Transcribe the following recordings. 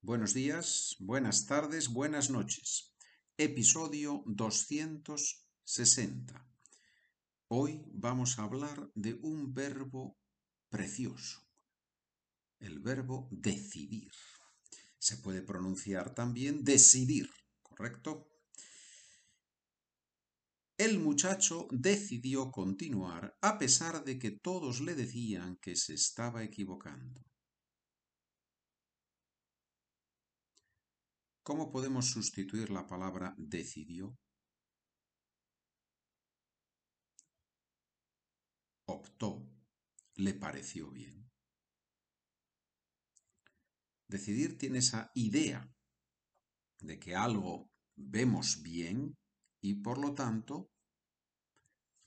Buenos días, buenas tardes, buenas noches. Episodio 260. Hoy vamos a hablar de un verbo precioso, el verbo decidir. Se puede pronunciar también decidir, ¿correcto? El muchacho decidió continuar a pesar de que todos le decían que se estaba equivocando. ¿Cómo podemos sustituir la palabra decidió? Optó, le pareció bien. Decidir tiene esa idea de que algo vemos bien y por lo tanto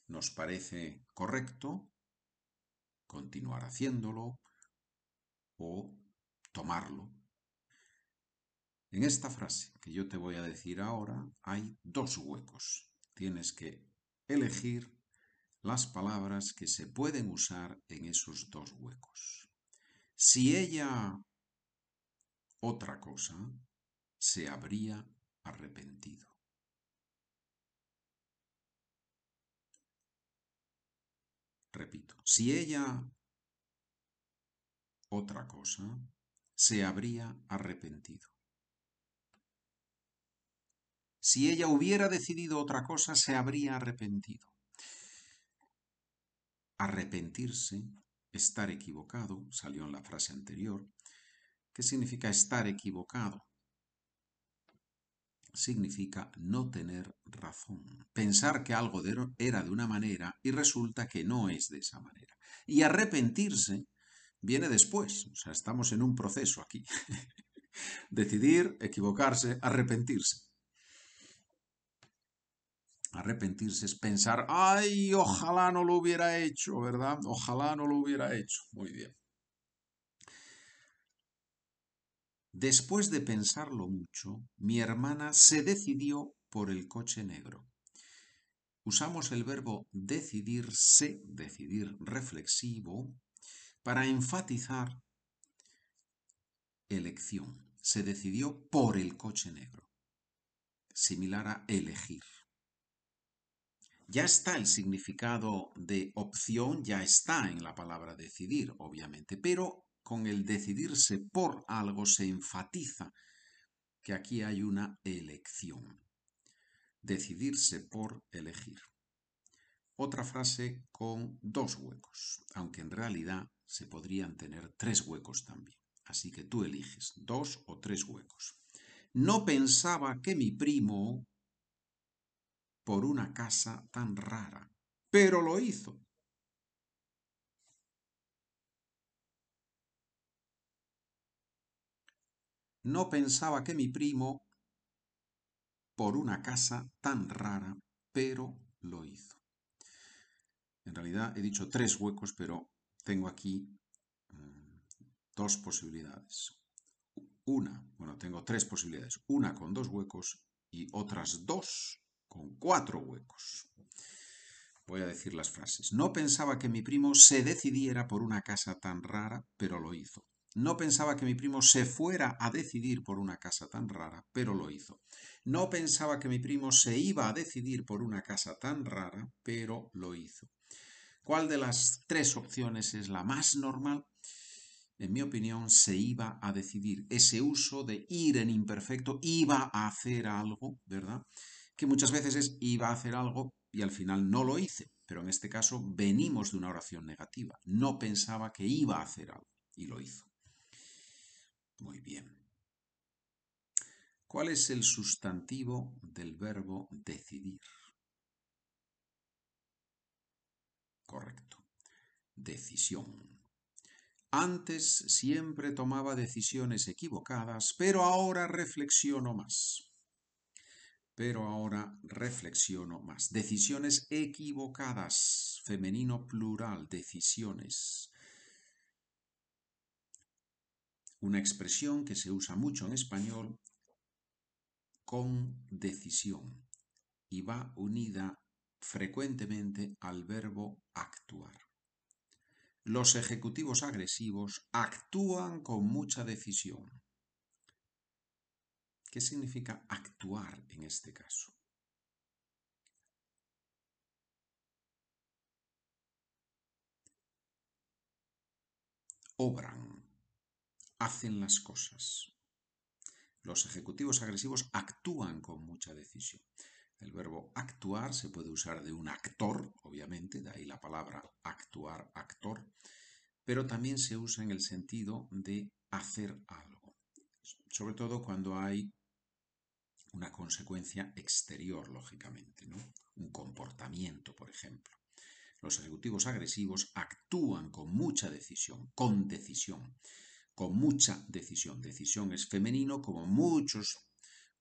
nos parece correcto continuar haciéndolo o tomarlo en esta frase que yo te voy a decir ahora hay dos huecos. Tienes que elegir las palabras que se pueden usar en esos dos huecos. Si ella otra cosa, se habría arrepentido. Repito, si ella otra cosa, se habría arrepentido. Si ella hubiera decidido otra cosa, se habría arrepentido. Arrepentirse, estar equivocado, salió en la frase anterior. ¿Qué significa estar equivocado? Significa no tener razón, pensar que algo era de una manera y resulta que no es de esa manera. Y arrepentirse viene después, o sea, estamos en un proceso aquí. Decidir, equivocarse, arrepentirse. Arrepentirse es pensar, ay, ojalá no lo hubiera hecho, ¿verdad? Ojalá no lo hubiera hecho. Muy bien. Después de pensarlo mucho, mi hermana se decidió por el coche negro. Usamos el verbo decidirse, decidir reflexivo, para enfatizar elección. Se decidió por el coche negro, similar a elegir. Ya está el significado de opción, ya está en la palabra decidir, obviamente, pero con el decidirse por algo se enfatiza que aquí hay una elección. Decidirse por elegir. Otra frase con dos huecos, aunque en realidad se podrían tener tres huecos también. Así que tú eliges dos o tres huecos. No pensaba que mi primo por una casa tan rara, pero lo hizo. No pensaba que mi primo por una casa tan rara, pero lo hizo. En realidad he dicho tres huecos, pero tengo aquí mm, dos posibilidades. Una, bueno, tengo tres posibilidades. Una con dos huecos y otras dos con cuatro huecos. Voy a decir las frases. No pensaba que mi primo se decidiera por una casa tan rara, pero lo hizo. No pensaba que mi primo se fuera a decidir por una casa tan rara, pero lo hizo. No pensaba que mi primo se iba a decidir por una casa tan rara, pero lo hizo. ¿Cuál de las tres opciones es la más normal? En mi opinión, se iba a decidir. Ese uso de ir en imperfecto iba a hacer algo, ¿verdad? Que muchas veces es iba a hacer algo y al final no lo hice, pero en este caso venimos de una oración negativa. No pensaba que iba a hacer algo y lo hizo. Muy bien. ¿Cuál es el sustantivo del verbo decidir? Correcto. Decisión. Antes siempre tomaba decisiones equivocadas, pero ahora reflexiono más pero ahora reflexiono más. Decisiones equivocadas, femenino plural, decisiones. Una expresión que se usa mucho en español con decisión y va unida frecuentemente al verbo actuar. Los ejecutivos agresivos actúan con mucha decisión. ¿Qué significa actuar en este caso? Obran, hacen las cosas. Los ejecutivos agresivos actúan con mucha decisión. El verbo actuar se puede usar de un actor, obviamente, de ahí la palabra actuar, actor, pero también se usa en el sentido de hacer algo, sobre todo cuando hay una consecuencia exterior, lógicamente, ¿no? un comportamiento, por ejemplo. Los ejecutivos agresivos actúan con mucha decisión, con decisión, con mucha decisión. Decisión es femenino como muchos,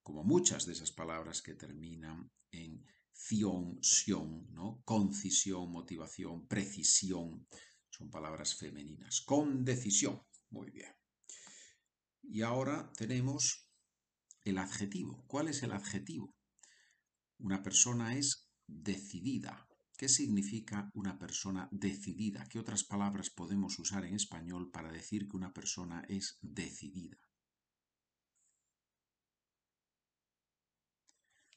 como muchas de esas palabras que terminan en ción, sion, ¿no? Concisión, motivación, precisión. Son palabras femeninas. Con decisión. Muy bien. Y ahora tenemos el adjetivo. ¿Cuál es el adjetivo? Una persona es decidida. ¿Qué significa una persona decidida? ¿Qué otras palabras podemos usar en español para decir que una persona es decidida?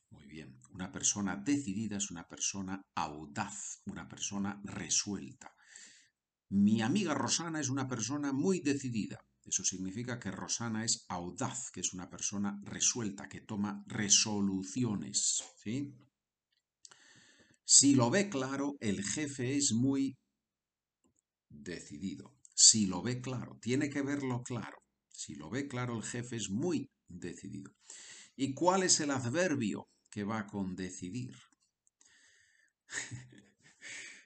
Muy bien, una persona decidida es una persona audaz, una persona resuelta. Mi amiga Rosana es una persona muy decidida. Eso significa que Rosana es audaz, que es una persona resuelta, que toma resoluciones. ¿sí? Si lo ve claro, el jefe es muy decidido. Si lo ve claro, tiene que verlo claro. Si lo ve claro, el jefe es muy decidido. ¿Y cuál es el adverbio que va con decidir?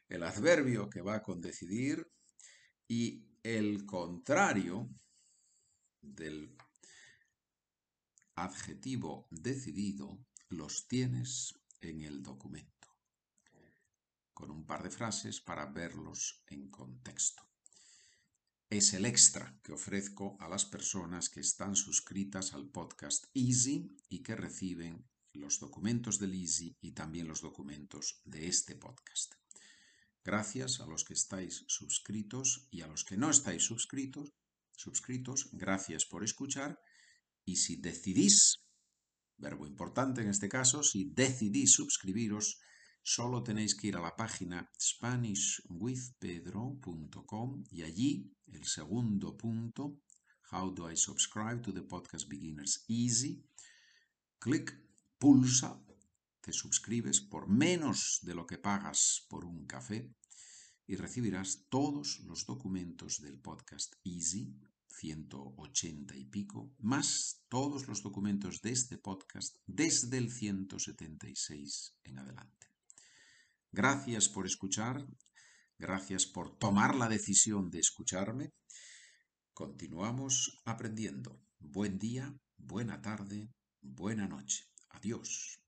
el adverbio que va con decidir y el contrario del adjetivo decidido los tienes en el documento con un par de frases para verlos en contexto. Es el extra que ofrezco a las personas que están suscritas al podcast Easy y que reciben los documentos del Easy y también los documentos de este podcast. Gracias a los que estáis suscritos y a los que no estáis suscritos, suscritos, gracias por escuchar y si decidís, verbo importante en este caso, si decidís suscribiros, solo tenéis que ir a la página SpanishWithPedro.com y allí el segundo punto, How do I subscribe to the podcast Beginners Easy? Clic, pulsa, te suscribes por menos de lo que pagas por un café y recibirás todos los documentos del podcast Easy, 180 y pico, más todos los documentos de este podcast desde el 176 en adelante. Gracias por escuchar, gracias por tomar la decisión de escucharme. Continuamos aprendiendo. Buen día, buena tarde, buena noche. Adiós.